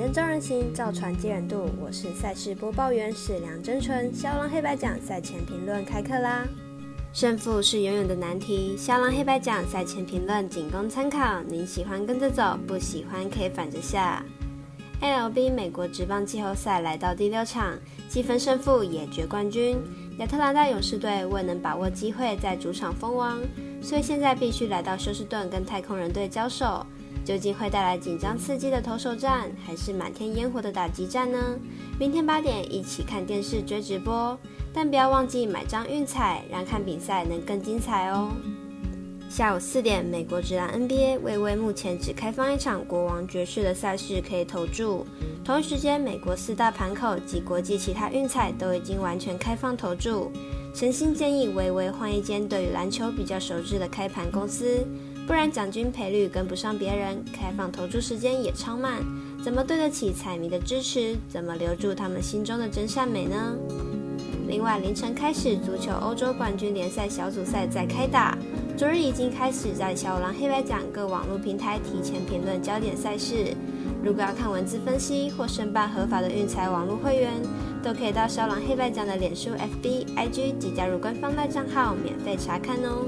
灯照人行，造船接人度。我是赛事播报员史梁真纯。肖郎黑白奖赛前评论开课啦！胜负是永远的难题。肖郎黑白奖赛前评论仅供参考，您喜欢跟着走，不喜欢可以反着下。LB 美国职棒季后赛来到第六场，积分胜负也决冠军。亚特兰大勇士队未能把握机会在主场封王，所以现在必须来到休斯顿跟太空人队交手。究竟会带来紧张刺激的投手战，还是满天烟火的打击战呢？明天八点一起看电视追直播，但不要忘记买张运彩，让看比赛能更精彩哦。下午四点，美国职篮 NBA 微微目前只开放一场国王爵士的赛事可以投注，同一时间，美国四大盘口及国际其他运彩都已经完全开放投注。诚心建议微微换一间对于篮球比较熟知的开盘公司。不然奖金赔率跟不上别人，开放投注时间也超慢，怎么对得起彩迷的支持？怎么留住他们心中的真善美呢？另外，凌晨开始，足球欧洲冠军联赛小组赛在开打，昨日已经开始在小狼黑白奖各网络平台提前评论焦点赛事。如果要看文字分析或申办合法的运财网络会员，都可以到小狼黑白奖的脸书、FB、IG 及加入官方赖账号免费查看哦。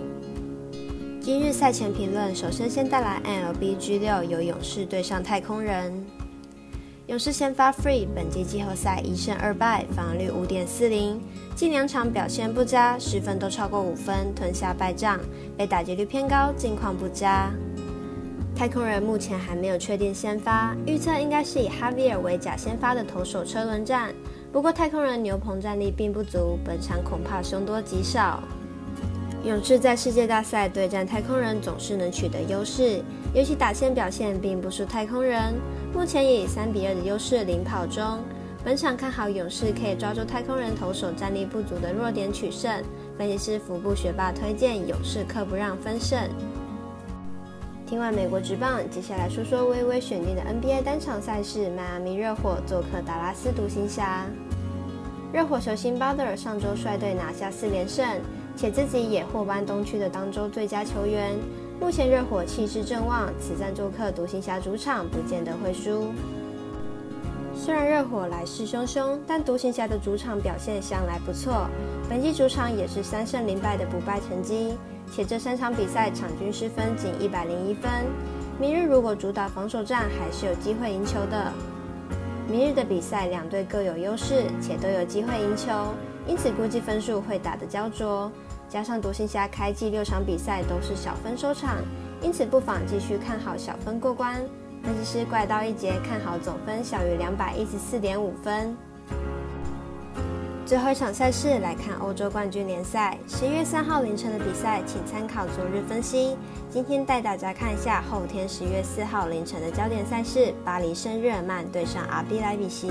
今日赛前评论，首先先带来 LBG 六由勇士对上太空人。勇士先发 Free，本季季后赛一胜二败，防御率五点四零，近两场表现不佳，失分都超过五分，吞下败仗，被打击率偏高，近况不佳。太空人目前还没有确定先发，预测应该是以哈维尔为假先发的投手车轮战。不过太空人牛棚战力并不足，本场恐怕凶多吉少。勇士在世界大赛对战太空人总是能取得优势，尤其打线表现并不输太空人，目前也以三比二的优势领跑中。本场看好勇士可以抓住太空人投手战力不足的弱点取胜。分析师福布学霸推荐勇士客不让分胜。听完美国职棒，接下来说说微微选定的 NBA 单场赛事：迈阿密热火做客达拉斯独行侠。热火球星巴德尔上周率队拿下四连胜。且自己也获颁东区的当周最佳球员。目前热火气势正旺，此战做客独行侠主场，不见得会输。虽然热火来势汹汹，但独行侠的主场表现向来不错，本季主场也是三胜零败的不败成绩。且这三场比赛场均失分仅一百零一分。明日如果主打防守战，还是有机会赢球的。明日的比赛两队各有优势，且都有机会赢球。因此估计分数会打得焦灼，加上独行侠开季六场比赛都是小分收场，因此不妨继续看好小分过关。分析师怪刀一节看好总分小于两百一十四点五分。最后一场赛事来看欧洲冠军联赛，十一月三号凌晨的比赛，请参考昨日分析。今天带大家看一下后天十一月四号凌晨的焦点赛事：巴黎圣日耳曼对上阿比莱比锡。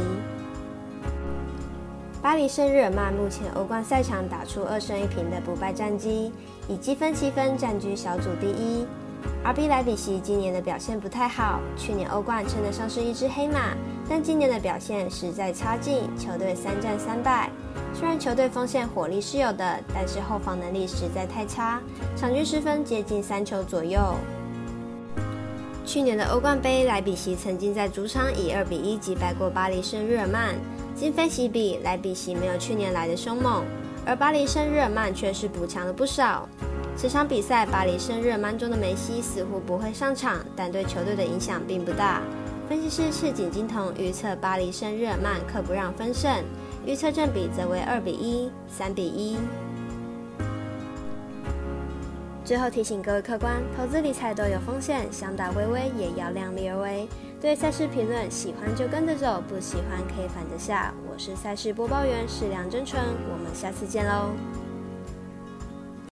巴黎圣日耳曼目前欧冠赛场打出二胜一平的不败战绩，以积分七分占据小组第一。而比莱比锡今年的表现不太好，去年欧冠称得上是一只黑马，但今年的表现实在差劲，球队三战三败。虽然球队锋线火力是有的，但是后防能力实在太差，场均失分接近三球左右。去年的欧冠杯，莱比锡曾经在主场以二比一击败过巴黎圣日耳曼。今非昔比，莱比锡没有去年来的凶猛，而巴黎圣日耳曼却是补强了不少。此场比赛，巴黎圣日耳曼中的梅西似乎不会上场，但对球队的影响并不大。分析师赤井金童预测巴黎圣日耳曼客不让分胜，预测正比则为二比一、三比一。最后提醒各位客官，投资理财都有风险，想打微微也要量力而为。对赛事评论，喜欢就跟着走，不喜欢可以反着下。我是赛事播报员，是梁真纯，我们下次见喽。